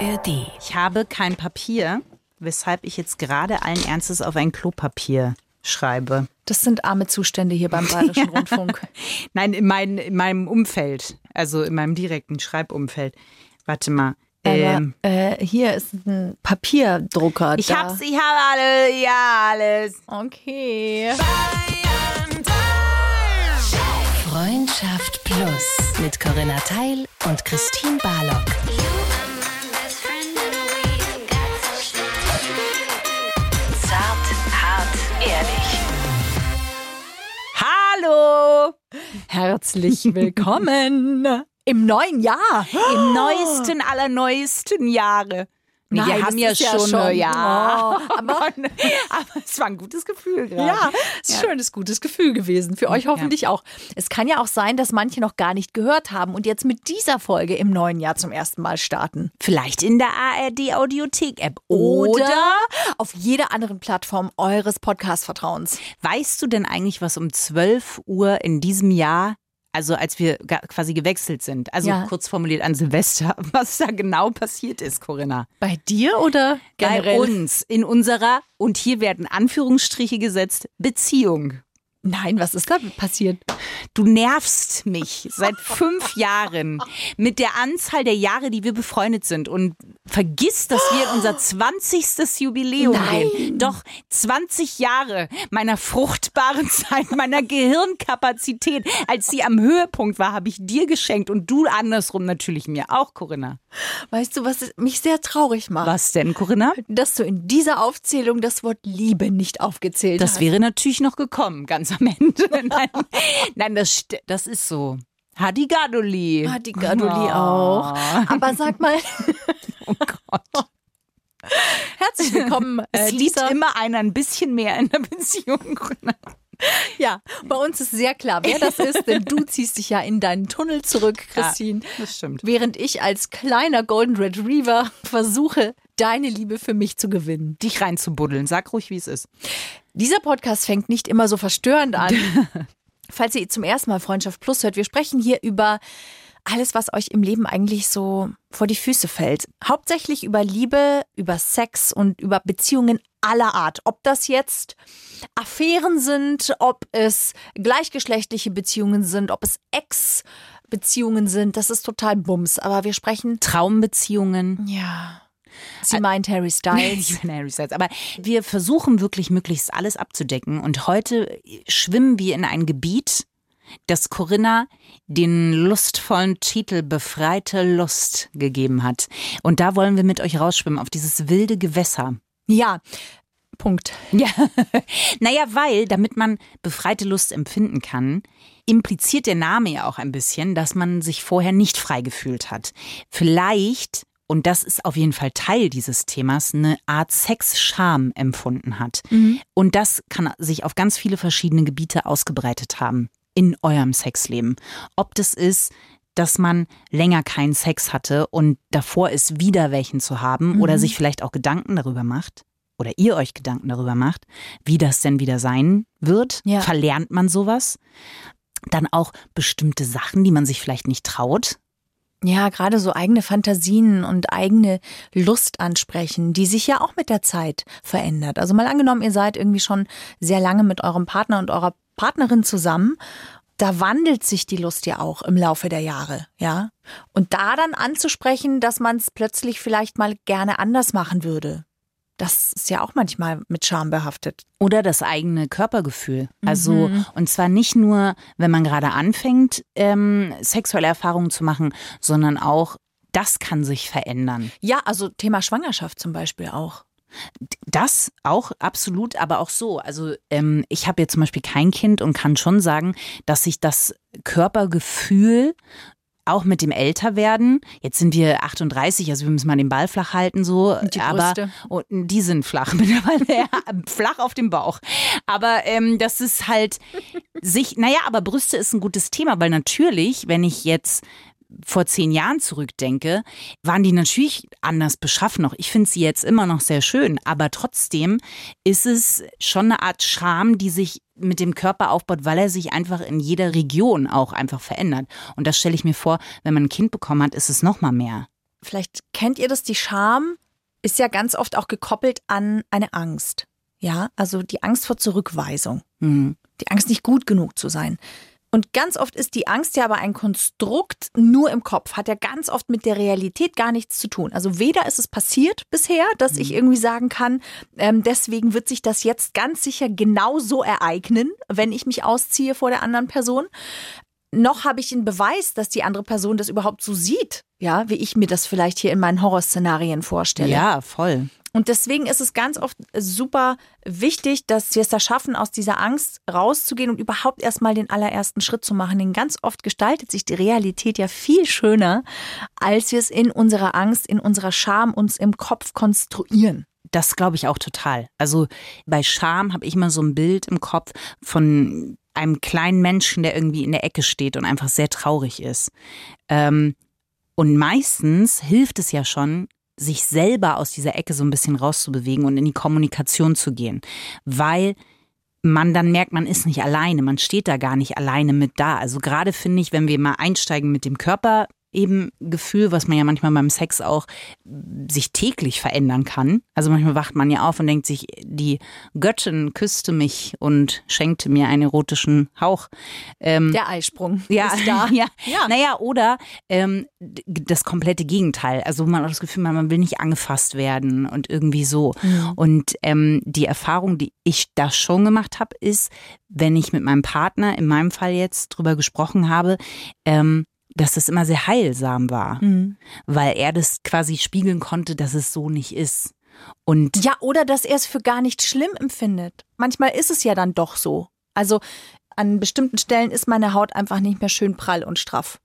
ARD. Ich habe kein Papier, weshalb ich jetzt gerade allen Ernstes auf ein Klopapier schreibe. Das sind arme Zustände hier beim Bayerischen Rundfunk. Nein, in, mein, in meinem Umfeld, also in meinem direkten Schreibumfeld. Warte mal. Ähm, Aber, äh, hier ist ein Papierdrucker. ich da. hab's, ich habe alle, ja, alles. Okay. Freundschaft Plus mit Corinna Teil und Christine Barlock. Hallo! Herzlich willkommen im neuen Jahr. Im neuesten aller neuesten Jahre. Nein, wir haben ja ist ja schon, schon- ja. Oh, aber- aber es war ein gutes Gefühl gerade. Ja, ist ein schönes, gutes Gefühl gewesen. Für euch hoffentlich auch. Es kann ja auch sein, dass manche noch gar nicht gehört haben und jetzt mit dieser Folge im neuen Jahr zum ersten Mal starten. Vielleicht in der ARD Audiothek App Oder auf jeder anderen Plattform eures Podcast-Vertrauens. Weißt du denn eigentlich, was um 12 Uhr in diesem Jahr, also als wir quasi gewechselt sind, also Ja. kurz formuliert an Silvester, was da genau passiert ist, Corinna? Bei dir oder generell? Bei uns, in unserer, und hier werden Anführungsstriche gesetzt, Beziehung. Nein, was ist da passiert? Du nervst mich seit fünf Jahren mit der Anzahl der Jahre, die wir befreundet sind und vergiss, dass wir in unser 20. Jubiläum gehen. Doch 20 Jahre meiner fruchtbaren Zeit, meiner Gehirnkapazität, als sie am Höhepunkt war, habe ich dir geschenkt und du andersrum natürlich mir auch, Corinna. Weißt du, was mich sehr traurig macht? Was denn, Corinna? Dass du in dieser Aufzählung das Wort Liebe nicht aufgezählt Das hast. wäre natürlich noch gekommen, ganz am Ende. Nein, nein das, das ist so. Hadigadoli. Hat die Gadoli auch. Aber sag mal. Oh Gott. Herzlich willkommen. Es Äh, liegt dieser, immer einer ein bisschen mehr in der Beziehung. ja, bei uns ist sehr klar, wer das ist, denn du ziehst dich ja in deinen Tunnel zurück, Christine. das stimmt. Während ich als kleiner Golden Retriever versuche, deine Liebe für mich zu gewinnen. Dich reinzubuddeln. Sag ruhig, wie es ist. Dieser Podcast fängt nicht immer so verstörend an. Falls ihr zum ersten Mal Freundschaft Plus hört, wir sprechen hier über alles, was euch im Leben eigentlich so vor die Füße fällt. Hauptsächlich über Liebe, über Sex und über Beziehungen aller Art. Ob das jetzt Affären sind, ob es gleichgeschlechtliche Beziehungen sind, ob es Ex-Beziehungen sind, das ist total Bums. Aber wir sprechen. Traumbeziehungen. Ja. Sie meint Harry Styles. Ich bin Harry Styles. Aber wir versuchen wirklich möglichst alles abzudecken. Und heute schwimmen wir in ein Gebiet, das Corinna den lustvollen Titel Befreite Lust gegeben hat. Und da wollen wir mit euch rausschwimmen auf dieses wilde Gewässer. Ja. Punkt. Ja, naja, weil, damit man befreite Lust empfinden kann, impliziert der Name ja auch ein bisschen, dass man sich vorher nicht frei gefühlt hat. Vielleicht, und das ist auf jeden Fall Teil dieses Themas, eine Art Sexscham empfunden hat. Und das kann sich auf ganz viele verschiedene Gebiete ausgebreitet haben in eurem Sexleben. Ob das ist, dass man länger keinen Sex hatte und davor ist, wieder welchen zu haben oder sich vielleicht auch Gedanken darüber macht oder ihr euch Gedanken darüber macht, wie das denn wieder sein wird. Ja. Verlernt man sowas? Dann auch bestimmte Sachen, die man sich vielleicht nicht traut. Ja, gerade so eigene Fantasien und eigene Lust ansprechen, die sich ja auch mit der Zeit verändert. Also mal angenommen, ihr seid irgendwie schon sehr lange mit eurem Partner und eurer Partnerin zusammen. Da wandelt sich die Lust ja auch im Laufe der Jahre, ja. Und da dann anzusprechen, dass man es plötzlich vielleicht mal gerne anders machen würde. Das ist ja auch manchmal mit Scham behaftet. Oder das eigene Körpergefühl. Also, und zwar nicht nur, wenn man gerade anfängt, ähm, sexuelle Erfahrungen zu machen, sondern auch, das kann sich verändern. Ja, also Thema Schwangerschaft zum Beispiel auch. Das auch absolut, aber auch so. Also ähm, ich habe jetzt zum Beispiel kein Kind und kann schon sagen, dass sich das Körpergefühl auch mit dem Älterwerden, jetzt sind wir 38, also wir müssen mal den Ball flach halten so, Und die aber und die sind flach mittlerweile, ja, flach auf dem Bauch. Aber ähm, das ist halt sich, naja, aber Brüste ist ein gutes Thema, weil natürlich, wenn ich jetzt vor zehn Jahren zurückdenke, waren die natürlich anders beschaffen noch. Ich finde sie jetzt immer noch sehr schön, aber trotzdem ist es schon eine Art Charme, die sich mit dem Körper aufbaut, weil er sich einfach in jeder Region auch einfach verändert. Und das stelle ich mir vor, wenn man ein Kind bekommen hat, ist es noch mal mehr. vielleicht kennt ihr das, die Scham ist ja ganz oft auch gekoppelt an eine Angst. Ja, also die Angst vor Zurückweisung. Mhm. Die Angst, nicht gut genug zu sein. Und ganz oft ist die Angst ja aber ein Konstrukt nur im Kopf, hat ja ganz oft mit der Realität gar nichts zu tun. Also weder ist es passiert bisher, dass ich irgendwie sagen kann, ähm, deswegen wird sich das jetzt ganz sicher genauso ereignen, wenn ich mich ausziehe vor der anderen Person. Noch habe ich den Beweis, dass die andere Person das überhaupt so sieht, ja, wie ich mir das vielleicht hier in meinen Horrorszenarien vorstelle. Ja, voll. Und deswegen ist es ganz oft super wichtig, dass wir es da schaffen, aus dieser Angst rauszugehen und überhaupt erstmal den allerersten Schritt zu machen. Denn ganz oft gestaltet sich die Realität ja viel schöner, als wir es in unserer Angst, in unserer Scham uns im Kopf konstruieren. Das glaube ich auch total. Also bei Scham habe ich immer so ein Bild im Kopf von einem kleinen Menschen, der irgendwie in der Ecke steht und einfach sehr traurig ist. Ähm, und meistens hilft es ja schon, sich selber aus dieser Ecke so ein bisschen rauszubewegen und in die Kommunikation zu gehen, weil man dann merkt, man ist nicht alleine, man steht da gar nicht alleine mit da. Also gerade finde ich, wenn wir mal einsteigen mit dem Körper, eben Gefühl, was man ja manchmal beim Sex auch sich täglich verändern kann. Also manchmal wacht man ja auf und denkt sich, die Göttin küsste mich und schenkte mir einen erotischen Hauch. Ähm, Der Eisprung ja, ist da. ja, ja. Naja, oder ähm, das komplette Gegenteil. Also man hat das Gefühl, man will nicht angefasst werden und irgendwie so. Mhm. Und ähm, die Erfahrung, die ich da schon gemacht habe, ist, wenn ich mit meinem Partner, in meinem Fall jetzt, drüber gesprochen habe, ähm, dass das immer sehr heilsam war, mhm. weil er das quasi spiegeln konnte, dass es so nicht ist. Und ja, oder dass er es für gar nicht schlimm empfindet. Manchmal ist es ja dann doch so. Also an bestimmten Stellen ist meine Haut einfach nicht mehr schön prall und straff.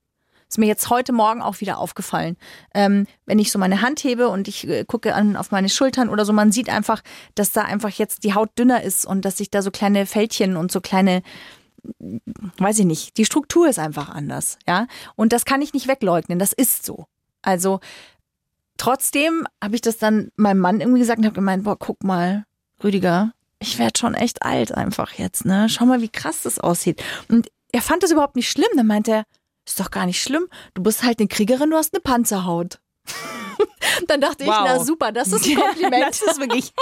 Ist mir jetzt heute Morgen auch wieder aufgefallen. Ähm, wenn ich so meine Hand hebe und ich äh, gucke an, auf meine Schultern oder so, man sieht einfach, dass da einfach jetzt die Haut dünner ist und dass sich da so kleine Fältchen und so kleine weiß ich nicht, die Struktur ist einfach anders, ja. Und das kann ich nicht wegleugnen, das ist so. Also trotzdem habe ich das dann meinem Mann irgendwie gesagt und habe gemeint, boah, guck mal, Rüdiger, ich werde schon echt alt einfach jetzt, ne? Schau mal, wie krass das aussieht. Und er fand das überhaupt nicht schlimm. Dann meinte er, ist doch gar nicht schlimm. Du bist halt eine Kriegerin, du hast eine Panzerhaut. dann dachte wow. ich, na super, das ist ein Kompliment. das ist wirklich.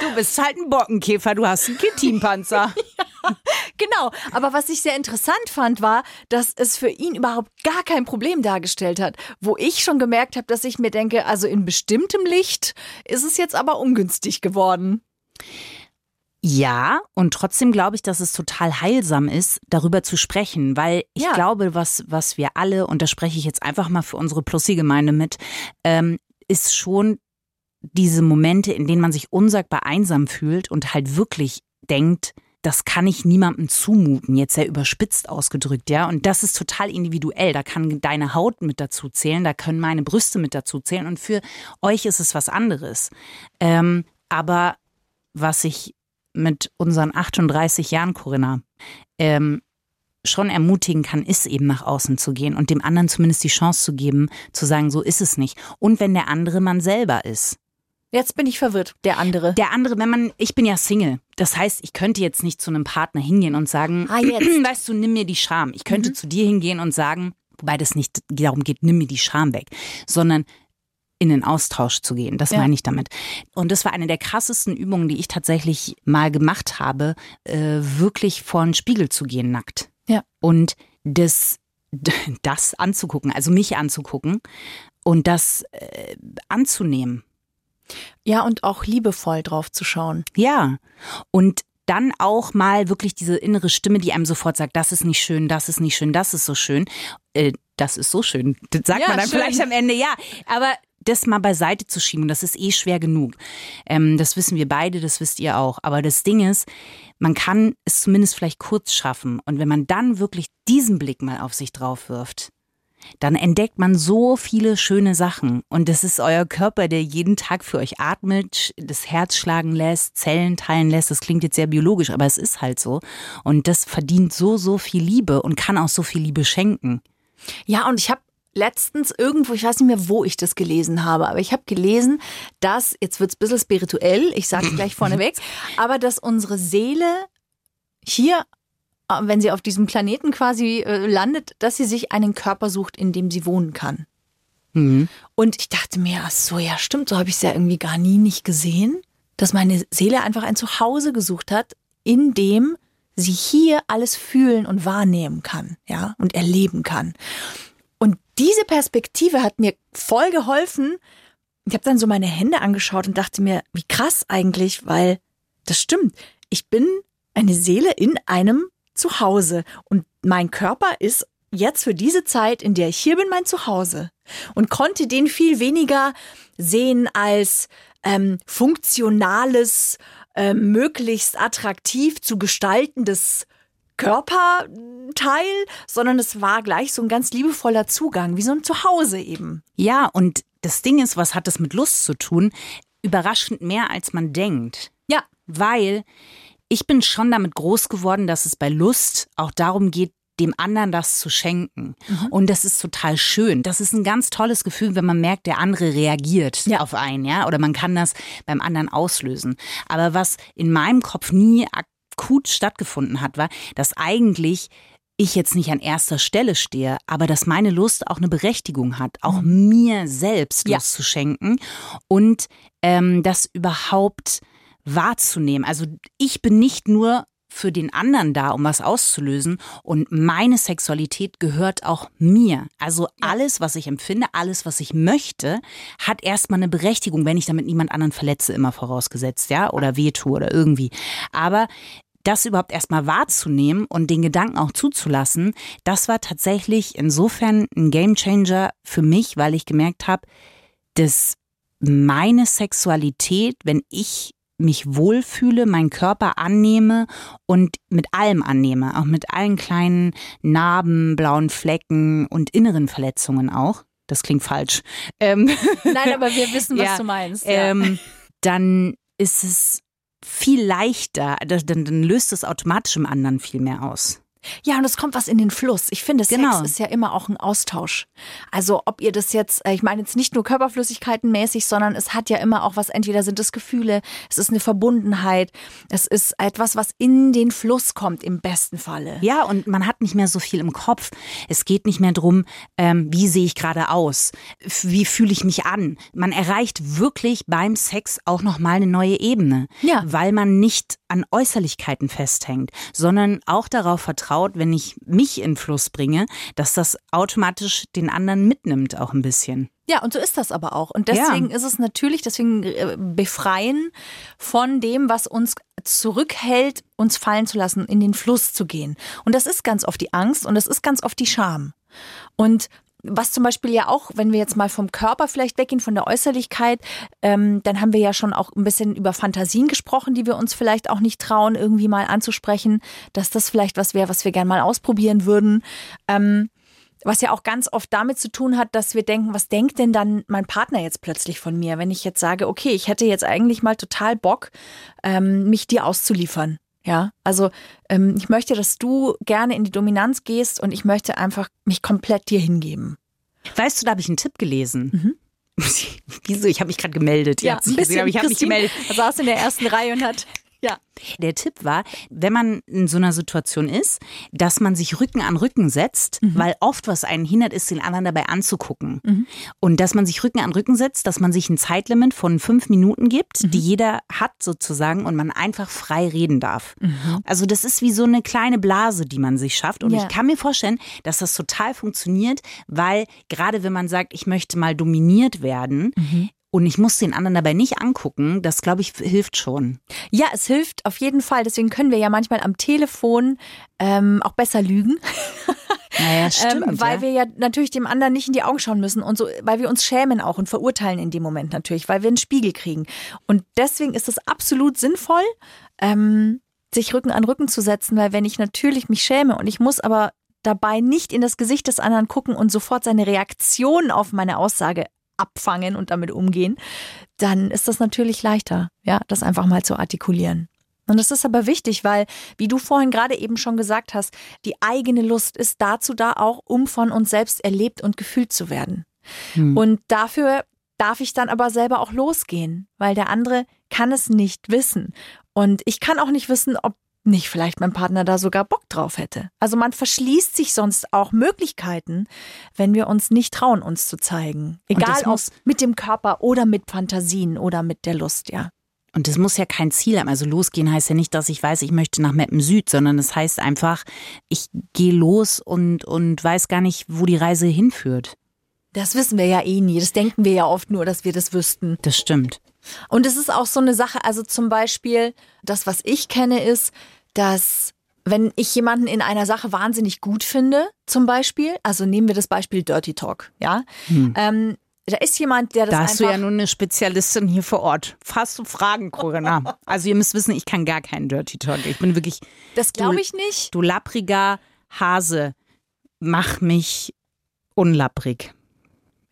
Du bist halt ein Bockenkäfer, du hast einen Kittinpanzer. ja. genau. Aber was ich sehr interessant fand, war, dass es für ihn überhaupt gar kein Problem dargestellt hat. Wo ich schon gemerkt habe, dass ich mir denke, also in bestimmtem Licht ist es jetzt aber ungünstig geworden. Ja, und trotzdem glaube ich, dass es total heilsam ist, darüber zu sprechen, weil ich ja. glaube, was, was wir alle, und da spreche ich jetzt einfach mal für unsere Plussi-Gemeinde mit, ähm, ist schon diese Momente, in denen man sich unsagbar einsam fühlt und halt wirklich denkt, das kann ich niemandem zumuten, jetzt sehr überspitzt ausgedrückt, ja. Und das ist total individuell. Da kann deine Haut mit dazu zählen, da können meine Brüste mit dazu zählen. Und für euch ist es was anderes. Ähm, aber was ich mit unseren 38 Jahren, Corinna, ähm, schon ermutigen kann, ist eben nach außen zu gehen und dem anderen zumindest die Chance zu geben, zu sagen, so ist es nicht. Und wenn der andere man selber ist. Jetzt bin ich verwirrt. Der andere. Der andere, wenn man, ich bin ja Single. Das heißt, ich könnte jetzt nicht zu einem Partner hingehen und sagen, ah, jetzt. weißt du, nimm mir die Scham. Ich könnte mhm. zu dir hingehen und sagen, wobei das nicht darum geht, nimm mir die Scham weg, sondern in den Austausch zu gehen. Das ja. meine ich damit. Und das war eine der krassesten Übungen, die ich tatsächlich mal gemacht habe, äh, wirklich vor einen Spiegel zu gehen, nackt. Ja. Und das, das anzugucken, also mich anzugucken und das äh, anzunehmen ja, und auch liebevoll drauf zu schauen. Ja. Und dann auch mal wirklich diese innere Stimme, die einem sofort sagt, das ist nicht schön, das ist nicht schön, das ist so schön. Äh, das ist so schön. Das sagt ja, man dann schön. vielleicht am Ende, ja. Aber das mal beiseite zu schieben, das ist eh schwer genug. Ähm, das wissen wir beide, das wisst ihr auch. Aber das Ding ist, man kann es zumindest vielleicht kurz schaffen. Und wenn man dann wirklich diesen Blick mal auf sich drauf wirft, dann entdeckt man so viele schöne Sachen. Und das ist euer Körper, der jeden Tag für euch atmet, das Herz schlagen lässt, Zellen teilen lässt. Das klingt jetzt sehr biologisch, aber es ist halt so. Und das verdient so, so viel Liebe und kann auch so viel Liebe schenken. Ja, und ich habe letztens irgendwo, ich weiß nicht mehr, wo ich das gelesen habe, aber ich habe gelesen, dass, jetzt wird es ein bisschen spirituell, ich sage gleich vorneweg, aber dass unsere Seele hier äh, wenn sie auf diesem Planeten quasi äh, landet, dass sie sich einen Körper sucht, in dem sie wohnen kann. Mhm. Und ich dachte mir, ach so, ja, stimmt, so habe ich es ja irgendwie gar nie nicht gesehen, dass meine Seele einfach ein Zuhause gesucht hat, in dem sie hier alles fühlen und wahrnehmen kann, ja, und erleben kann. Diese Perspektive hat mir voll geholfen. Ich habe dann so meine Hände angeschaut und dachte mir, wie krass eigentlich, weil das stimmt. Ich bin eine Seele in einem Zuhause und mein Körper ist jetzt für diese Zeit, in der ich hier bin, mein Zuhause und konnte den viel weniger sehen als ähm, funktionales, äh, möglichst attraktiv zu gestaltendes Körperteil, sondern es war gleich so ein ganz liebevoller Zugang, wie so ein Zuhause eben. Ja, und das Ding ist, was hat das mit Lust zu tun? Überraschend mehr, als man denkt. Ja. Weil ich bin schon damit groß geworden, dass es bei Lust auch darum geht, dem anderen das zu schenken. Mhm. Und das ist total schön. Das ist ein ganz tolles Gefühl, wenn man merkt, der andere reagiert ja. auf einen, ja, oder man kann das beim anderen auslösen. Aber was in meinem Kopf nie akut stattgefunden hat, war, dass eigentlich ich jetzt nicht an erster Stelle stehe, aber dass meine Lust auch eine Berechtigung hat, auch mhm. mir selbst Lust ja. zu schenken und ähm, das überhaupt wahrzunehmen. Also ich bin nicht nur für den anderen da, um was auszulösen. Und meine Sexualität gehört auch mir. Also alles, was ich empfinde, alles, was ich möchte, hat erstmal eine Berechtigung, wenn ich damit niemand anderen verletze, immer vorausgesetzt, ja, oder wehtue oder irgendwie. Aber das überhaupt erstmal wahrzunehmen und den Gedanken auch zuzulassen, das war tatsächlich insofern ein Gamechanger für mich, weil ich gemerkt habe, dass meine Sexualität, wenn ich mich wohlfühle, meinen Körper annehme und mit allem annehme, auch mit allen kleinen Narben, blauen Flecken und inneren Verletzungen auch. Das klingt falsch. Ähm, Nein, aber wir wissen, was ja, du meinst. Ja. Ähm, dann ist es viel leichter, dann, dann löst es automatisch im anderen viel mehr aus. Ja, und es kommt was in den Fluss. Ich finde, Sex genau. ist ja immer auch ein Austausch. Also ob ihr das jetzt, äh, ich meine jetzt nicht nur Körperflüssigkeiten mäßig, sondern es hat ja immer auch was, entweder sind es Gefühle, es ist eine Verbundenheit, es ist etwas, was in den Fluss kommt im besten Falle. Ja, und man hat nicht mehr so viel im Kopf. Es geht nicht mehr drum, ähm, wie sehe ich gerade aus, wie fühle ich mich an. Man erreicht wirklich beim Sex auch nochmal eine neue Ebene, ja. weil man nicht an Äußerlichkeiten festhängt, sondern auch darauf vertraut, vertraut, wenn ich mich in Fluss bringe, dass das automatisch den anderen mitnimmt auch ein bisschen. Ja, und so ist das aber auch. Und deswegen ja. ist es natürlich, deswegen äh, befreien von dem, was uns zurückhält, uns fallen zu lassen, in den Fluss zu gehen. Und das ist ganz oft die Angst und das ist ganz oft die Scham. Und was zum Beispiel ja auch, wenn wir jetzt mal vom Körper vielleicht weggehen, von der Äußerlichkeit, ähm, dann haben wir ja schon auch ein bisschen über Fantasien gesprochen, die wir uns vielleicht auch nicht trauen, irgendwie mal anzusprechen, dass das vielleicht was wäre, was wir gerne mal ausprobieren würden. Ähm, was ja auch ganz oft damit zu tun hat, dass wir denken, was denkt denn dann mein Partner jetzt plötzlich von mir, wenn ich jetzt sage, okay, ich hätte jetzt eigentlich mal total Bock, ähm, mich dir auszuliefern. Ja, also ähm, ich möchte, dass du gerne in die Dominanz gehst und ich möchte einfach mich komplett dir hingeben. Weißt du, da habe ich einen Tipp gelesen. Mhm. Wieso? Ich habe mich gerade gemeldet. Ja, ein bisschen. Gesehen, ich habe mich gemeldet. Er saß in der ersten Reihe und hat ja. Der Tipp war, wenn man in so einer Situation ist, dass man sich Rücken an Rücken setzt, mhm. weil oft was einen hindert, ist, den anderen dabei anzugucken. Mhm. Und dass man sich Rücken an Rücken setzt, dass man sich ein Zeitlimit von fünf Minuten gibt, mhm. die jeder hat sozusagen und man einfach frei reden darf. Mhm. Also das ist wie so eine kleine Blase, die man sich schafft. Und ja. ich kann mir vorstellen, dass das total funktioniert, weil gerade wenn man sagt, ich möchte mal dominiert werden, mhm und ich muss den anderen dabei nicht angucken, das glaube ich hilft schon. Ja, es hilft auf jeden Fall. Deswegen können wir ja manchmal am Telefon ähm, auch besser lügen. Naja, stimmt, ähm, weil ja. wir ja natürlich dem anderen nicht in die Augen schauen müssen und so, weil wir uns schämen auch und verurteilen in dem Moment natürlich, weil wir einen Spiegel kriegen. Und deswegen ist es absolut sinnvoll, ähm, sich Rücken an Rücken zu setzen, weil wenn ich natürlich mich schäme und ich muss aber dabei nicht in das Gesicht des anderen gucken und sofort seine Reaktion auf meine Aussage abfangen und damit umgehen, dann ist das natürlich leichter, ja, das einfach mal zu artikulieren. Und das ist aber wichtig, weil, wie du vorhin gerade eben schon gesagt hast, die eigene Lust ist dazu da auch, um von uns selbst erlebt und gefühlt zu werden. Hm. Und dafür darf ich dann aber selber auch losgehen, weil der andere kann es nicht wissen. Und ich kann auch nicht wissen, ob nicht vielleicht mein Partner da sogar Bock drauf hätte. Also man verschließt sich sonst auch Möglichkeiten, wenn wir uns nicht trauen, uns zu zeigen. Egal ob mit dem Körper oder mit Fantasien oder mit der Lust, ja. Und das muss ja kein Ziel haben. Also losgehen heißt ja nicht, dass ich weiß, ich möchte nach Meppen Süd, sondern es das heißt einfach, ich gehe los und, und weiß gar nicht, wo die Reise hinführt. Das wissen wir ja eh nie. Das denken wir ja oft nur, dass wir das wüssten. Das stimmt. Und es ist auch so eine Sache, also zum Beispiel, das, was ich kenne, ist, dass wenn ich jemanden in einer Sache wahnsinnig gut finde, zum Beispiel, also nehmen wir das Beispiel Dirty Talk, ja, hm. ähm, da ist jemand, der das Da hast du ja nun eine Spezialistin hier vor Ort. Fast du Fragen, Corinna. also ihr müsst wissen, ich kann gar keinen Dirty Talk. Ich bin wirklich. Das glaube ich nicht. Du lappriger Hase, mach mich unlapprig.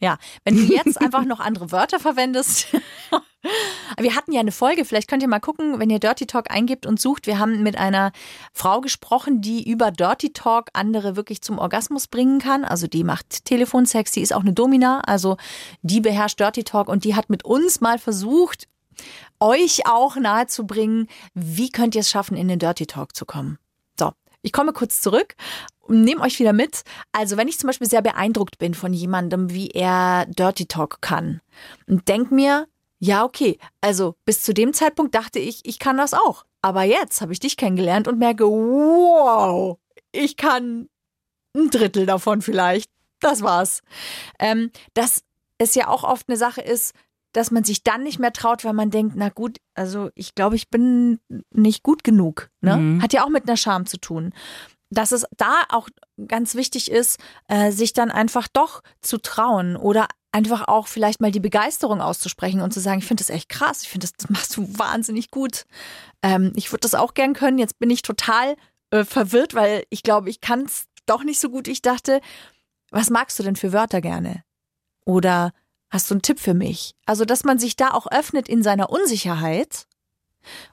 Ja, wenn du jetzt einfach noch andere Wörter verwendest. wir hatten ja eine Folge, vielleicht könnt ihr mal gucken, wenn ihr Dirty Talk eingibt und sucht. Wir haben mit einer Frau gesprochen, die über Dirty Talk andere wirklich zum Orgasmus bringen kann. Also die macht Telefonsex, die ist auch eine Domina, also die beherrscht Dirty Talk und die hat mit uns mal versucht, euch auch nahezubringen, wie könnt ihr es schaffen, in den Dirty Talk zu kommen. Ich komme kurz zurück nehme euch wieder mit. Also wenn ich zum Beispiel sehr beeindruckt bin von jemandem, wie er Dirty Talk kann und denke mir, ja, okay, also bis zu dem Zeitpunkt dachte ich, ich kann das auch. Aber jetzt habe ich dich kennengelernt und merke, wow, ich kann ein Drittel davon vielleicht. Das war's. Ähm, dass es ja auch oft eine Sache ist, dass man sich dann nicht mehr traut, weil man denkt, na gut, also ich glaube, ich bin nicht gut genug. Ne? Mhm. Hat ja auch mit einer Scham zu tun dass es da auch ganz wichtig ist, äh, sich dann einfach doch zu trauen oder einfach auch vielleicht mal die Begeisterung auszusprechen und zu sagen, ich finde das echt krass, ich finde das, das, machst du wahnsinnig gut. Ähm, ich würde das auch gern können. Jetzt bin ich total äh, verwirrt, weil ich glaube, ich kann es doch nicht so gut. Ich dachte, was magst du denn für Wörter gerne? Oder hast du einen Tipp für mich? Also, dass man sich da auch öffnet in seiner Unsicherheit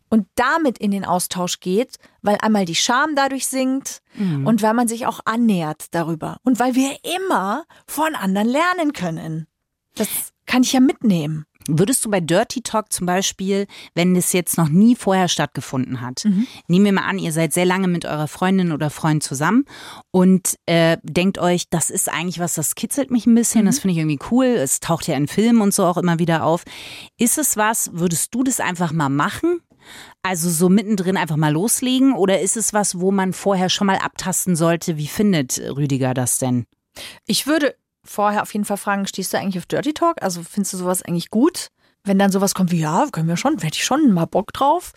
und damit in den Austausch geht, weil einmal die Scham dadurch sinkt mhm. und weil man sich auch annähert darüber und weil wir immer von anderen lernen können. Das kann ich ja mitnehmen. Würdest du bei Dirty Talk zum Beispiel, wenn es jetzt noch nie vorher stattgefunden hat, mhm. nehmen wir mal an, ihr seid sehr lange mit eurer Freundin oder Freund zusammen und äh, denkt euch, das ist eigentlich was, das kitzelt mich ein bisschen, mhm. das finde ich irgendwie cool, es taucht ja in Filmen und so auch immer wieder auf. Ist es was, würdest du das einfach mal machen? Also so mittendrin einfach mal loslegen oder ist es was, wo man vorher schon mal abtasten sollte? Wie findet Rüdiger das denn? Ich würde vorher auf jeden Fall fragen, stehst du eigentlich auf Dirty Talk? Also findest du sowas eigentlich gut? Wenn dann sowas kommt wie, ja, können wir schon, hätte ich schon mal Bock drauf.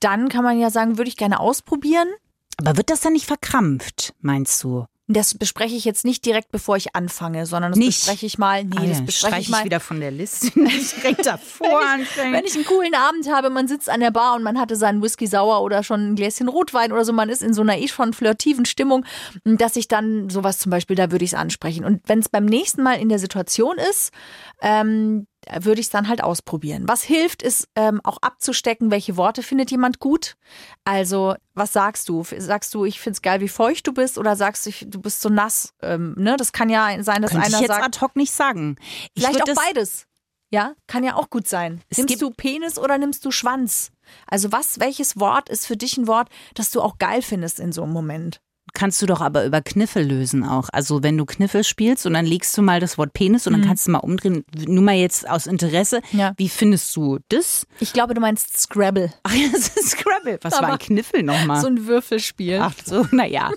Dann kann man ja sagen, würde ich gerne ausprobieren. Aber wird das dann nicht verkrampft, meinst du? Das bespreche ich jetzt nicht direkt, bevor ich anfange, sondern das nicht. bespreche ich mal. Nee, ah, das bespreche ich mal. wieder von der Liste. direkt davor wenn, ich, wenn ich einen coolen Abend habe, man sitzt an der Bar und man hatte seinen Whisky sauer oder schon ein Gläschen Rotwein oder so, man ist in so einer eh schon flirtiven Stimmung, dass ich dann sowas zum Beispiel, da würde ich es ansprechen. Und wenn es beim nächsten Mal in der Situation ist, ähm, würde ich es dann halt ausprobieren. Was hilft, ist ähm, auch abzustecken, welche Worte findet jemand gut. Also, was sagst du? Sagst du, ich finde es geil, wie feucht du bist, oder sagst du, du bist so nass? Ähm, ne? Das kann ja sein, dass Könnte einer ich jetzt sagt. ad hoc nicht sagen. Ich vielleicht auch beides. Ja, kann ja auch gut sein. Nimmst du Penis oder nimmst du Schwanz? Also was, welches Wort ist für dich ein Wort, das du auch geil findest in so einem Moment? Kannst du doch aber über Kniffel lösen auch. Also wenn du Kniffel spielst und dann legst du mal das Wort Penis und dann mhm. kannst du mal umdrehen. Nur mal jetzt aus Interesse. Ja. Wie findest du das? Ich glaube, du meinst Scrabble. Ach ja, das ist Scrabble. Was aber war ein Kniffel nochmal? So ein Würfelspiel. Ach so, naja.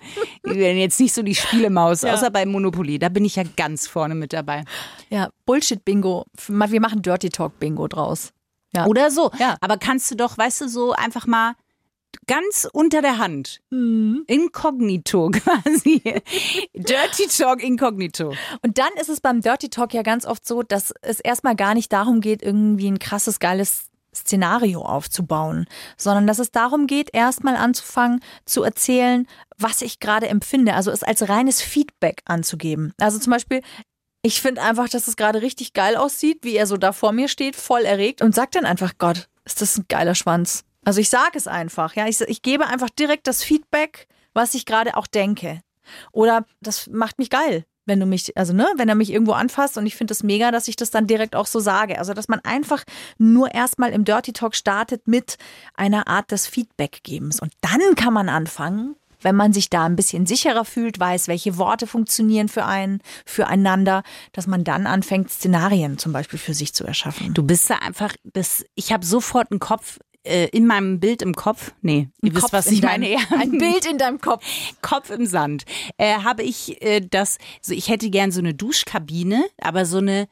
Ich bin jetzt nicht so die Spielemaus, ja. außer bei Monopoly. Da bin ich ja ganz vorne mit dabei. Ja, Bullshit-Bingo. Wir machen Dirty Talk-Bingo draus. Ja. Oder so. Ja. Aber kannst du doch, weißt du, so einfach mal ganz unter der Hand. Mhm. Inkognito quasi. Dirty Talk inkognito. Und dann ist es beim Dirty Talk ja ganz oft so, dass es erstmal gar nicht darum geht, irgendwie ein krasses, geiles Szenario aufzubauen, sondern dass es darum geht, erstmal anzufangen zu erzählen, was ich gerade empfinde, also es als reines Feedback anzugeben. Also zum Beispiel, ich finde einfach, dass es gerade richtig geil aussieht, wie er so da vor mir steht, voll erregt und sagt dann einfach, Gott, ist das ein geiler Schwanz. Also ich sage es einfach, ja, ich, ich gebe einfach direkt das Feedback, was ich gerade auch denke. Oder das macht mich geil, wenn du mich, also ne, wenn er mich irgendwo anfasst und ich finde es mega, dass ich das dann direkt auch so sage. Also, dass man einfach nur erstmal im Dirty Talk startet mit einer Art des Feedbackgebens. Und dann kann man anfangen, wenn man sich da ein bisschen sicherer fühlt, weiß, welche Worte funktionieren für einen, füreinander, dass man dann anfängt, Szenarien zum Beispiel für sich zu erschaffen. Du bist da einfach, das, ich habe sofort einen Kopf äh, in meinem Bild im Kopf, nee, ihr wisst, Kopf was ich meine. deinem- Ja. Ein Bild in deinem Kopf. Kopf im Sand. Äh, habe ich äh, das, so ich hätte gern so eine Duschkabine, aber so eine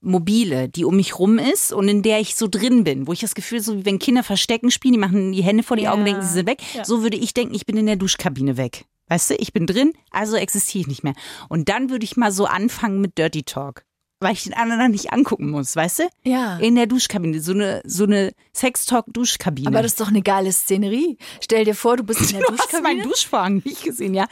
mobile, die um mich rum ist und in der ich so drin bin, wo ich das Gefühl, so wie wenn Kinder Verstecken spielen, die machen die Hände vor die Ja. Augen, denken, sie sind weg. Ja. So würde ich denken, ich bin in der Duschkabine weg. Weißt du, ich bin drin, also existiere ich nicht mehr. Und dann würde ich mal so anfangen mit Dirty Talk. Weil ich den anderen dann nicht angucken muss, weißt du? Ja. In der Duschkabine, so eine, so eine Sex-Talk-Duschkabine. Aber das ist doch eine geile Szenerie. Stell dir vor, du bist in der du hast meinen Duschkabine. Duschvorhang nicht gesehen, ja?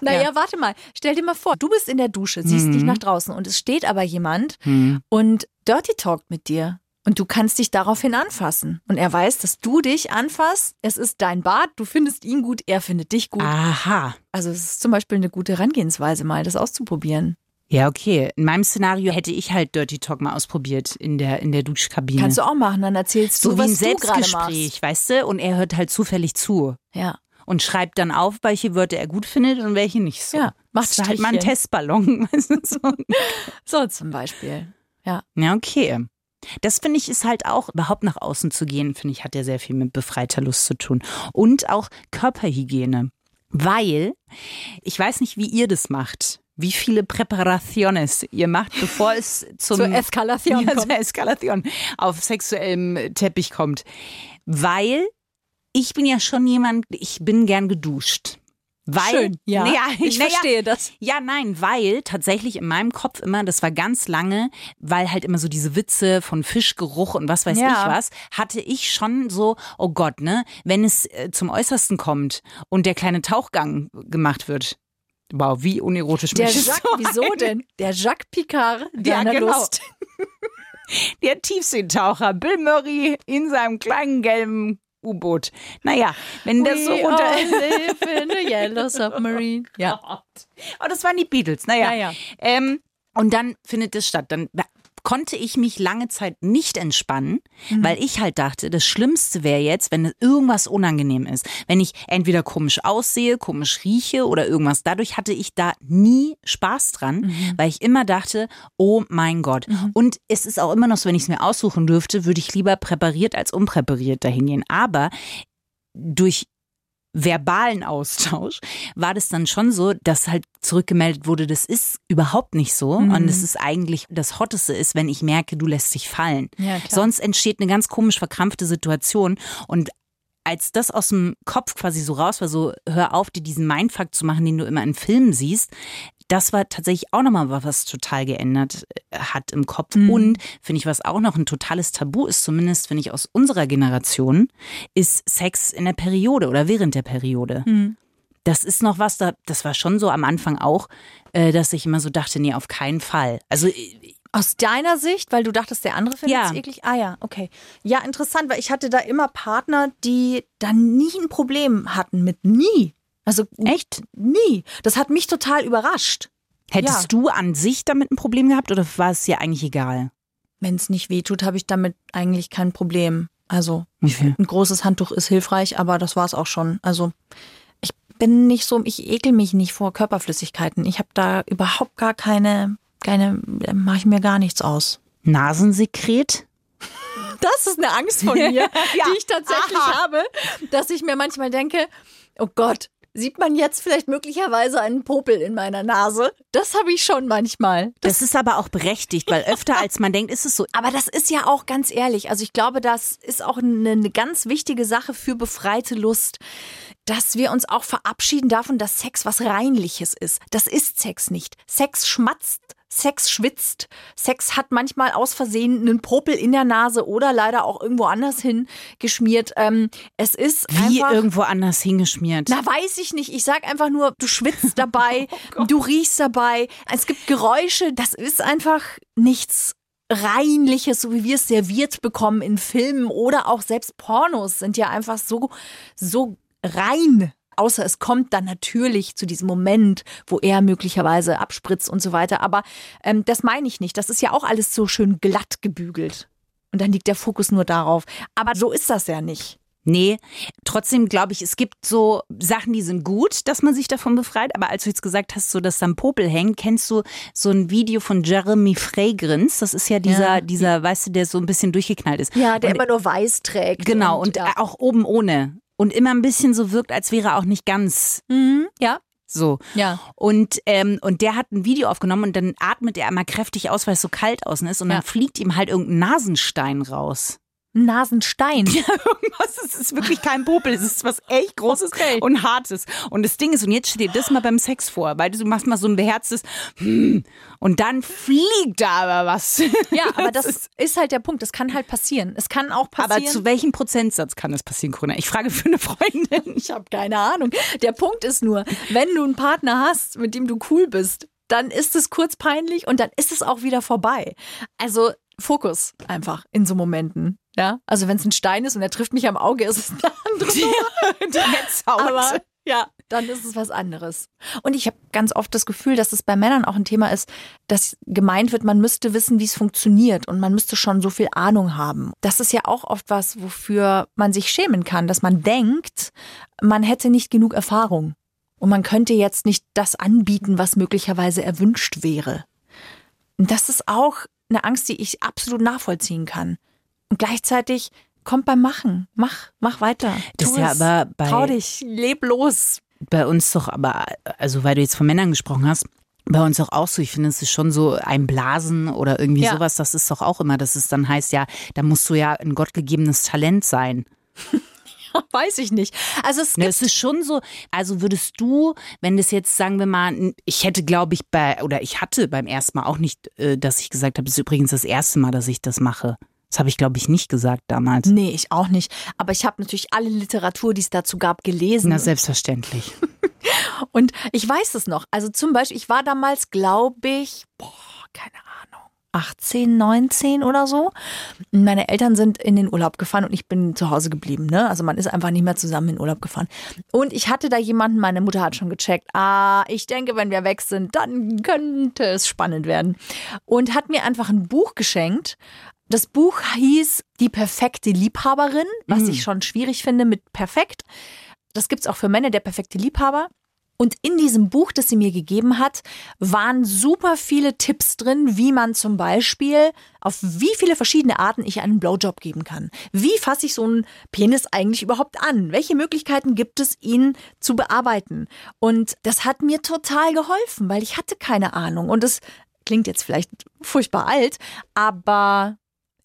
Naja, Ja. warte mal. Stell dir mal vor, du bist in der Dusche, siehst dich nach draußen und es steht aber jemand Hm. und Dirty talkt mit dir. Und du kannst dich daraufhin anfassen. Und er weiß, dass du dich anfasst. Es ist dein Bad, du findest ihn gut, er findet dich gut. Aha. Also es ist zum Beispiel eine gute Herangehensweise, mal das auszuprobieren. Ja, okay. In meinem Szenario hätte ich halt Dirty Talk mal ausprobiert in der, in der Duschkabine. Kannst du auch machen, dann erzählst so du, wie was ein du gerade machst. Selbstgespräch, weißt du? Und er hört halt zufällig zu Ja. und schreibt dann auf, welche Wörter er gut findet und welche nicht so. Ja, macht das ist halt mal ein Strichchen. Testballon. Weißt du, so. So zum Beispiel. Ja. Ja, okay. Das finde ich ist halt auch, überhaupt nach außen zu gehen, finde ich, hat ja sehr viel mit befreiter Lust zu tun. Und auch Körperhygiene. Weil, ich weiß nicht, wie ihr das macht, wie viele Präparaciones ihr macht, bevor es zum, Zur Eskalation ja, kommt. zur Eskalation auf sexuellem Teppich kommt. Weil ich bin ja schon jemand, ich bin gern geduscht. Weil, Schön, ja. ja ich naja, verstehe das. ja, nein, weil tatsächlich in meinem Kopf immer, das war ganz lange, weil halt immer so diese Witze von Fischgeruch und was weiß Ja. ich was, hatte ich schon so, oh Gott, ne, wenn es äh, zum Äußersten kommt und der kleine Tauchgang gemacht wird. Wow, wie unerotisch Der Jacques, sein. wieso denn? Der Jacques Picard Ja, deiner genau. Lust. Der Tiefseetaucher Bill Murray in seinem kleinen gelben U-Boot. Naja, wenn das so We runter... all live in a yellow submarine. Ja. Oh, das waren die Beatles, naja. Ja, ja. Ähm, und dann findet es statt. Dann konnte ich mich lange Zeit nicht entspannen, Mhm. weil ich halt dachte, das Schlimmste wäre jetzt, wenn irgendwas unangenehm ist. Wenn ich entweder komisch aussehe, komisch rieche oder irgendwas. Dadurch hatte ich da nie Spaß dran, Mhm. weil ich immer dachte, oh mein Gott. Und es ist auch immer noch so, wenn ich es mir aussuchen dürfte, würde ich lieber präpariert als unpräpariert dahin gehen. Aber durch verbalen Austausch war das dann schon so, dass halt zurückgemeldet wurde, das ist überhaupt nicht so Mhm. und es ist eigentlich das Hotteste ist, wenn ich merke, du lässt dich fallen. Ja. Sonst entsteht eine ganz komisch verkrampfte Situation und als das aus dem Kopf quasi so raus war, so hör auf, dir diesen Mindfuck zu machen, den du immer in Filmen siehst, das war tatsächlich auch nochmal was, was total geändert äh, hat im Kopf. Mhm. Und finde ich, was auch noch ein totales Tabu ist, zumindest finde ich aus unserer Generation, ist Sex in der Periode oder während der Periode. Mhm. Das ist noch was, da, das war schon so am Anfang auch, äh, dass ich immer so dachte, nee, auf keinen Fall. Also äh, Aus deiner Sicht, weil du dachtest, der andere findet es Ja. eklig? Ah ja, okay. Ja, interessant, weil ich hatte da immer Partner, die dann nie ein Problem hatten mit nie. Also echt? nie. Das hat mich total überrascht. Hättest Ja. du an sich damit ein Problem gehabt oder war es dir eigentlich egal? Wenn es nicht wehtut, habe ich damit eigentlich kein Problem. Also Okay. ein großes Handtuch ist hilfreich, aber das war es auch schon. Also ich bin nicht so, ich ekel mich nicht vor Körperflüssigkeiten. Ich habe da überhaupt gar keine, keine, mache ich mir gar nichts aus. Nasensekret? Das ist eine Angst von mir, die ich tatsächlich Aha. habe, dass ich mir manchmal denke, oh Gott, sieht man jetzt vielleicht möglicherweise einen Popel in meiner Nase? Das habe ich schon manchmal. Das ist aber auch berechtigt, weil öfter als man denkt, ist es so. Aber das ist ja auch ganz ehrlich. Also ich glaube, das ist auch eine, eine ganz wichtige Sache für befreite Lust, dass wir uns auch verabschieden davon, dass Sex was Reinliches ist. Das ist Sex nicht. Sex schmatzt. Sex schwitzt. Sex hat manchmal aus Versehen einen Popel in der Nase oder leider auch irgendwo anders hin geschmiert. Ähm, es ist Wie einfach irgendwo anders hingeschmiert. na, weiß ich nicht. Ich sag einfach nur, du schwitzt dabei, du riechst dabei. Es gibt Geräusche. Das ist einfach nichts Reinliches, so wie wir es serviert bekommen in Filmen oder auch selbst Pornos sind ja einfach so, so rein. Außer es kommt dann natürlich zu diesem Moment, wo er möglicherweise abspritzt und so weiter. Aber ähm, das meine ich nicht. Das ist ja auch alles so schön glatt gebügelt. Und dann liegt der Fokus nur darauf. Aber so ist das ja nicht. Nee, trotzdem glaube ich, es gibt so Sachen, die sind gut, dass man sich davon befreit. Aber als du jetzt gesagt hast, so dass da ein Popel hängt, kennst du so ein Video von Jeremy Fragrance? Das ist ja dieser, Ja. dieser, weißt du, der so ein bisschen durchgeknallt ist. Ja, der und, immer nur weiß trägt. Genau, und, ja. auch oben ohne. Und immer ein bisschen so wirkt, als wäre er auch nicht ganz Mhm, ja, so. ja. Und, ähm, und der hat ein Video aufgenommen und dann atmet er einmal kräftig aus, weil es so kalt außen ist. Und Ja. dann fliegt ihm halt irgendein Nasenstein raus. Nasenstein. Irgendwas, es ist wirklich kein Popel, es ist was echt Großes Okay. und Hartes. Und das Ding ist, und jetzt stell dir das mal beim Sex vor, weil du machst mal so ein beherztes hm, und dann fliegt da aber was. Ja, aber das ist, halt der Punkt. Das kann halt passieren. Es kann auch Aber passieren. zu welchem Prozentsatz kann das passieren, Corona? Ich frage für eine Freundin. ich habe keine Ahnung. Der Punkt ist nur, wenn du einen Partner hast, mit dem du cool bist, dann ist es kurz peinlich und dann ist es auch wieder vorbei. Also Fokus einfach in so Momenten. Ja, also wenn es ein Stein ist und er trifft mich am Auge, ist es eine andere. Der Netzhaut. Aber ja, dann ist es was anderes. Und ich habe ganz oft das Gefühl, dass es bei Männern auch ein Thema ist, dass gemeint wird, man müsste wissen, wie es funktioniert und man müsste schon so viel Ahnung haben. Das ist ja auch oft was, wofür man sich schämen kann, dass man denkt, man hätte nicht genug Erfahrung und man könnte jetzt nicht das anbieten, was möglicherweise erwünscht wäre. Und das ist auch eine Angst, die ich absolut nachvollziehen kann. Und gleichzeitig kommt beim Machen. Mach, mach weiter. Das Tu ist ja es. aber bei- Trau dich, leb los. bei uns doch, aber, also weil du jetzt von Männern gesprochen hast, bei uns doch auch so, ich finde, es ist schon so ein Blasen oder irgendwie Ja. sowas, das ist doch auch immer, dass es dann heißt, ja, da musst du ja ein gottgegebenes Talent sein. Weiß ich nicht. Also es Ne, es ist schon so, also würdest du, wenn das jetzt, sagen wir mal, ich hätte, glaube ich, bei, oder ich hatte beim ersten Mal auch nicht, äh, dass ich gesagt habe, es ist übrigens das erste Mal, dass ich das mache. Das habe ich, glaube ich, nicht gesagt damals. Nee, ich auch nicht. Aber ich habe natürlich alle Literatur, die es dazu gab, gelesen. Na, selbstverständlich. Und ich weiß es noch. Also zum Beispiel, ich war damals, glaube ich, boah, keine Ahnung, 18, 19 oder so. Meine Eltern sind in den Urlaub gefahren und ich bin zu Hause geblieben. Ne? Also man ist einfach nicht mehr zusammen in den Urlaub gefahren. Und ich hatte da jemanden, meine Mutter hat schon gecheckt, ah, ich denke, wenn wir weg sind, dann könnte es spannend werden. Und hat mir einfach ein Buch geschenkt. Das Buch hieß Die perfekte Liebhaberin, was ich schon schwierig finde mit perfekt. Das gibt's auch für Männer, der perfekte Liebhaber. Und in diesem Buch, das sie mir gegeben hat, waren super viele Tipps drin, wie man zum Beispiel auf wie viele verschiedene Arten ich einen Blowjob geben kann. Wie fasse ich so einen Penis eigentlich überhaupt an? Welche Möglichkeiten gibt es, ihn zu bearbeiten? Und das hat mir total geholfen, weil ich hatte keine Ahnung. Und es klingt jetzt vielleicht furchtbar alt, aber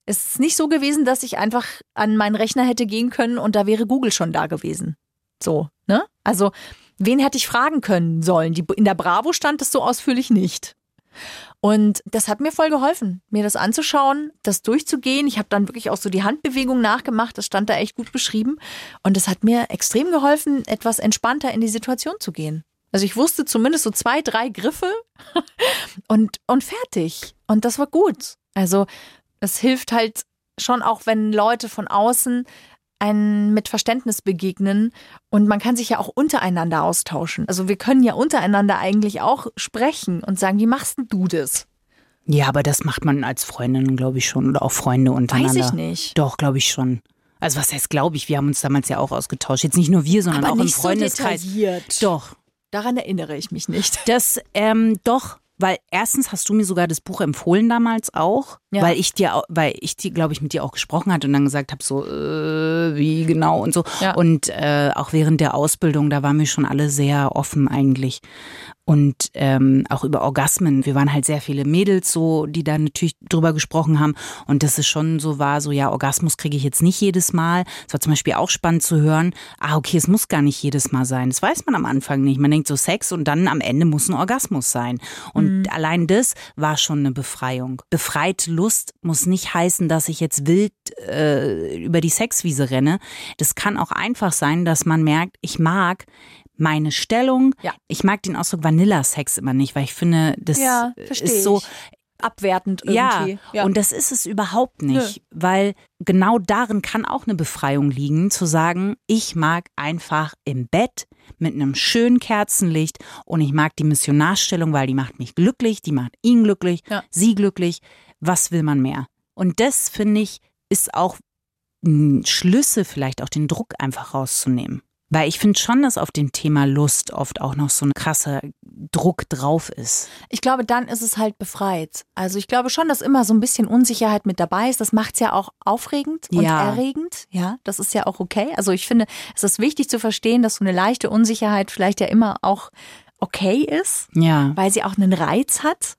es ist nicht so gewesen, dass ich einfach an meinen Rechner hätte gehen können und da wäre Google schon da gewesen. So, ne? Also, wen hätte ich fragen können sollen? Die, in der Bravo stand es so ausführlich nicht. Und das hat mir voll geholfen, mir das anzuschauen, das durchzugehen. Ich habe dann wirklich auch so die Handbewegung nachgemacht, das stand da echt gut beschrieben. Und das hat mir extrem geholfen, etwas entspannter in die Situation zu gehen. Also ich wusste zumindest so zwei, drei Griffe und, und fertig. Und das war gut. Also es hilft halt schon auch, wenn Leute von außen einen mit Verständnis begegnen und man kann sich ja auch untereinander austauschen. Also wir können ja untereinander eigentlich auch sprechen und sagen, wie machst du das? Ja, aber das macht man als Freundin, glaube ich schon, oder auch Freunde untereinander. Weiß ich nicht. Doch, glaube ich schon. Also was heißt, glaube ich, wir haben uns damals ja auch ausgetauscht. Jetzt nicht nur wir, sondern Aber auch im nicht so Freundeskreis. detailliert. doch, Daran erinnere ich mich nicht. das, ähm, doch, weil erstens hast du mir sogar das Buch empfohlen damals auch, Ja. weil ich dir, weil ich dir, glaube ich, mit dir auch gesprochen hatte und dann gesagt habe, so, äh, wie genau und so. Ja. Und äh, auch während der Ausbildung, da waren wir schon alle sehr offen eigentlich. Und ähm, auch über Orgasmen. Wir waren halt sehr viele Mädels so, die da natürlich drüber gesprochen haben. Und dass es schon so war, so ja, Orgasmus kriege ich jetzt nicht jedes Mal. Es war zum Beispiel auch spannend zu hören, ah, okay, es muss gar nicht jedes Mal sein. Das weiß man am Anfang nicht. Man denkt so Sex und dann am Ende muss ein Orgasmus sein. Und allein das war schon eine Befreiung. Befreite Lust muss nicht heißen, dass ich jetzt wild äh, über die Sexwiese renne. Das kann auch einfach sein, dass man merkt, ich mag meine Stellung. Ja. Ich mag den Ausdruck Vanilla-Sex immer nicht, weil ich finde, das Ja, versteh ist so. abwertend irgendwie. Ja, und das ist es überhaupt nicht, weil genau darin kann auch eine Befreiung liegen, zu sagen, ich mag einfach im Bett mit einem schönen Kerzenlicht und ich mag die Missionarstellung, weil die macht mich glücklich, die macht ihn glücklich, Ja. sie glücklich. Was will man mehr? Und das finde ich ist auch ein Schlüssel, vielleicht auch den Druck einfach rauszunehmen. Weil ich finde schon, dass auf dem Thema Lust oft auch noch so ein krasser Druck drauf ist. Ich glaube, dann ist es halt befreit. Also ich glaube schon, dass immer so ein bisschen Unsicherheit mit dabei ist. Das macht es ja auch aufregend und Ja. erregend. Ja, das ist ja auch okay. Also ich finde, es ist wichtig zu verstehen, dass so eine leichte Unsicherheit vielleicht ja immer auch okay ist, Ja. weil sie auch einen Reiz hat.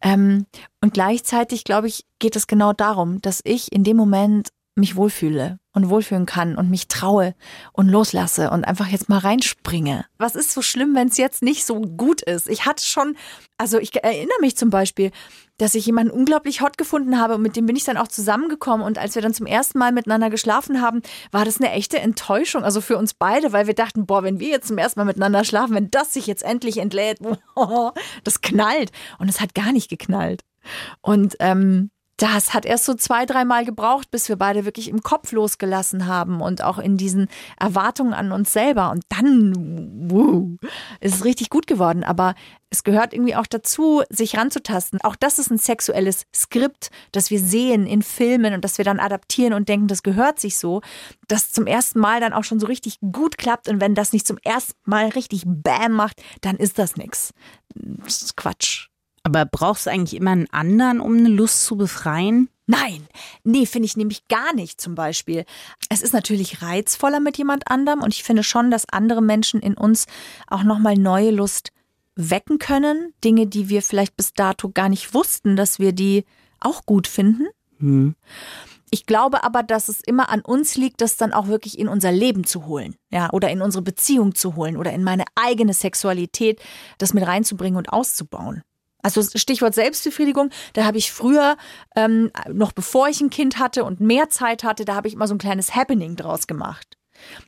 Ähm, und gleichzeitig, glaube ich, geht es genau darum, dass ich in dem Moment mich wohlfühle und wohlfühlen kann und mich traue und loslasse und einfach jetzt mal reinspringe. Was ist so schlimm, wenn es jetzt nicht so gut ist? Ich hatte schon, also ich erinnere mich zum Beispiel, dass ich jemanden unglaublich hot gefunden habe und mit dem bin ich dann auch zusammengekommen und als wir dann zum ersten Mal miteinander geschlafen haben, war das eine echte Enttäuschung, also für uns beide, weil wir dachten, boah, wenn wir jetzt zum ersten Mal miteinander schlafen, wenn das sich jetzt endlich entlädt, das knallt und es hat gar nicht geknallt. Und ähm, das hat erst so zwei, dreimal gebraucht, bis wir beide wirklich im Kopf losgelassen haben und auch in diesen Erwartungen an uns selber. Und dann wuh, ist es richtig gut geworden. Aber es gehört irgendwie auch dazu, sich ranzutasten. Auch das ist ein sexuelles Skript, das wir sehen in Filmen und das wir dann adaptieren und denken, das gehört sich so, das zum ersten Mal dann auch schon so richtig gut klappt. Und wenn das nicht zum ersten Mal richtig Bam macht, dann ist das nix. Das ist Quatsch. Aber brauchst du eigentlich immer einen anderen, um eine Lust zu befreien? Nein, nee, finde ich nämlich gar nicht zum Beispiel. Es ist natürlich reizvoller mit jemand anderem und ich finde schon, dass andere Menschen in uns auch nochmal neue Lust wecken können. Dinge, die wir vielleicht bis dato gar nicht wussten, dass wir die auch gut finden. Hm. Ich glaube aber, dass es immer an uns liegt, das dann auch wirklich in unser Leben zu holen, ja, oder in unsere Beziehung zu holen oder in meine eigene Sexualität, das mit reinzubringen und auszubauen. Also Stichwort Selbstbefriedigung, da habe ich früher, ähm, noch bevor ich ein Kind hatte und mehr Zeit hatte, da habe ich immer so ein kleines Happening draus gemacht.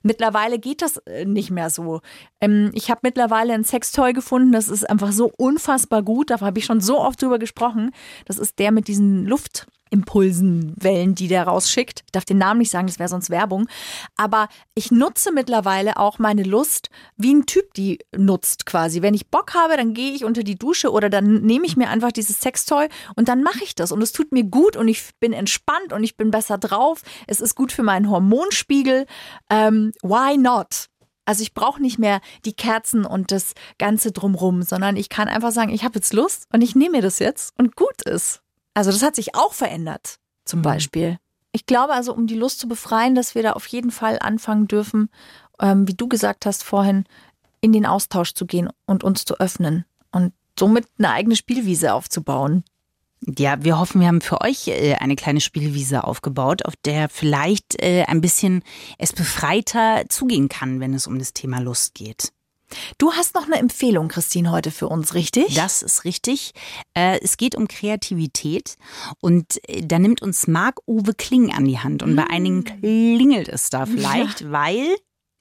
Mittlerweile geht das äh, nicht mehr so. Ähm, ich habe mittlerweile ein Sextoy gefunden, das ist einfach so unfassbar gut. Da habe ich schon so oft drüber gesprochen. Das ist der mit diesen Luftimpulsen, Wellen, die der rausschickt. Ich darf den Namen nicht sagen, das wäre sonst Werbung. Aber ich nutze mittlerweile auch meine Lust, wie ein Typ die nutzt quasi. Wenn ich Bock habe, dann gehe ich unter die Dusche oder dann nehme ich mir einfach dieses Sextoy und dann mache ich das. Und es tut mir gut und ich bin entspannt und ich bin besser drauf. Es ist gut für meinen Hormonspiegel. Ähm, why not? Also ich brauche nicht mehr die Kerzen und das Ganze drumrum, sondern ich kann einfach sagen, ich habe jetzt Lust und ich nehme mir das jetzt und gut ist. Also das hat sich auch verändert, zum Beispiel. Ich glaube also, um die Lust zu befreien, dass wir da auf jeden Fall anfangen dürfen, ähm, wie du gesagt hast vorhin, in den Austausch zu gehen und uns zu öffnen und somit eine eigene Spielwiese aufzubauen. Ja, wir hoffen, wir haben für euch äh, eine kleine Spielwiese aufgebaut, auf der vielleicht äh, ein bisschen es befreiter zugehen kann, wenn es um das Thema Lust geht. Du hast noch eine Empfehlung, Christine, heute für uns, richtig? Das ist richtig. Äh, es geht um Kreativität und äh, da nimmt uns Marc-Uwe Kling an die Hand. Und bei einigen klingelt es da vielleicht, weil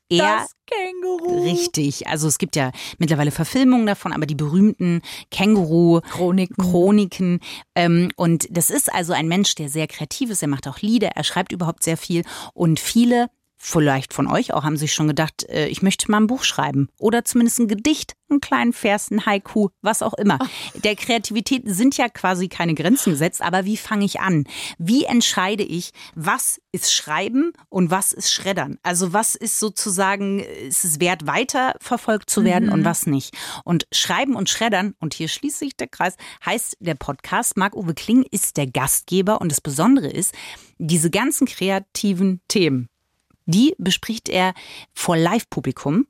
er das Känguru. Richtig. Also es gibt ja mittlerweile Verfilmungen davon, aber die berühmten Känguru-Chroniken. Chroniken. Ähm, und das ist also ein Mensch, der sehr kreativ ist. Er macht auch Lieder, er schreibt überhaupt sehr viel. Und viele, vielleicht von euch auch, haben sich schon gedacht, äh, ich möchte mal ein Buch schreiben. Oder zumindest ein Gedicht, einen kleinen Vers, ein Haiku, was auch immer. Der Kreativität sind ja quasi keine Grenzen gesetzt, aber wie fange ich an? Wie entscheide ich, was ist Schreiben und was ist Schreddern? Also was ist sozusagen, ist es wert, weiter verfolgt zu werden und was nicht? Und Schreiben und Schreddern, und hier schließt sich der Kreis, heißt der Podcast. Marc-Uwe Kling ist der Gastgeber und das Besondere ist, diese ganzen kreativen Themen, die bespricht er vor Live-Publikum.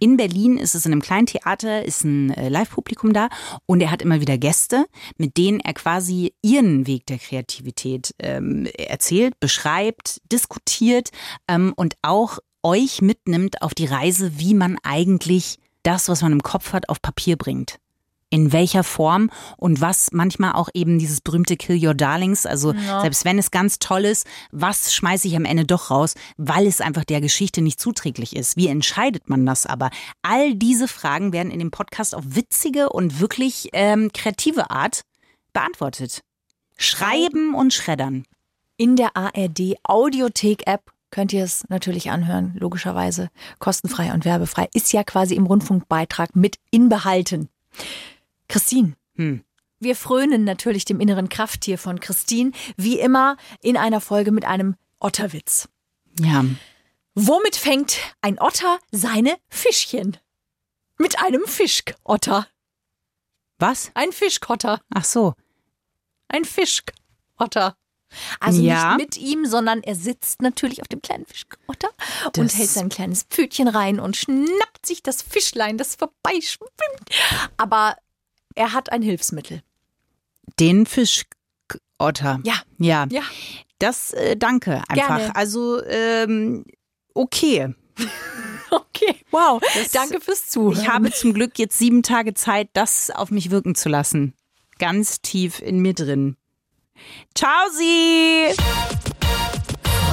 In Berlin ist es in einem kleinen Theater, ist ein äh, Live-Publikum da. Und er hat immer wieder Gäste, mit denen er quasi ihren Weg der Kreativität ähm, erzählt, beschreibt, diskutiert ähm, und auch euch mitnimmt auf die Reise, wie man eigentlich das, was man im Kopf hat, auf Papier bringt in welcher Form und was manchmal auch eben dieses berühmte Kill Your Darlings, also selbst wenn es ganz toll ist, was schmeiße ich am Ende doch raus, weil es einfach der Geschichte nicht zuträglich ist. Wie entscheidet man das aber? All diese Fragen werden in dem Podcast auf witzige und wirklich ähm, kreative Art beantwortet. Schreiben und schreddern. In der ARD Audiothek App könnt ihr es natürlich anhören, logischerweise kostenfrei und werbefrei. Ist ja quasi im Rundfunkbeitrag mit inbehalten. Christine, Hm. wir frönen natürlich dem inneren Krafttier von Christine, wie immer in einer Folge mit einem Otterwitz. Ja. Womit fängt ein Otter seine Fischchen? Mit einem Fischkotter. Was? Ein Fischkotter. Ach so. Ein Fischkotter. Also Ja. nicht mit ihm, sondern er sitzt natürlich auf dem kleinen Fischkotter und Das- hält sein kleines Pfötchen rein und schnappt sich das Fischlein, das vorbeischwimmt. Aber er hat ein Hilfsmittel. Den Fischotter. Ja. Ja. Ja. Das, äh, danke einfach. Gerne. Also, ähm, okay. Okay, wow. Danke fürs Zuhören. Ich habe zum Glück jetzt sieben Tage Zeit, das auf mich wirken zu lassen. Ganz tief in mir drin. Ciao, Sie!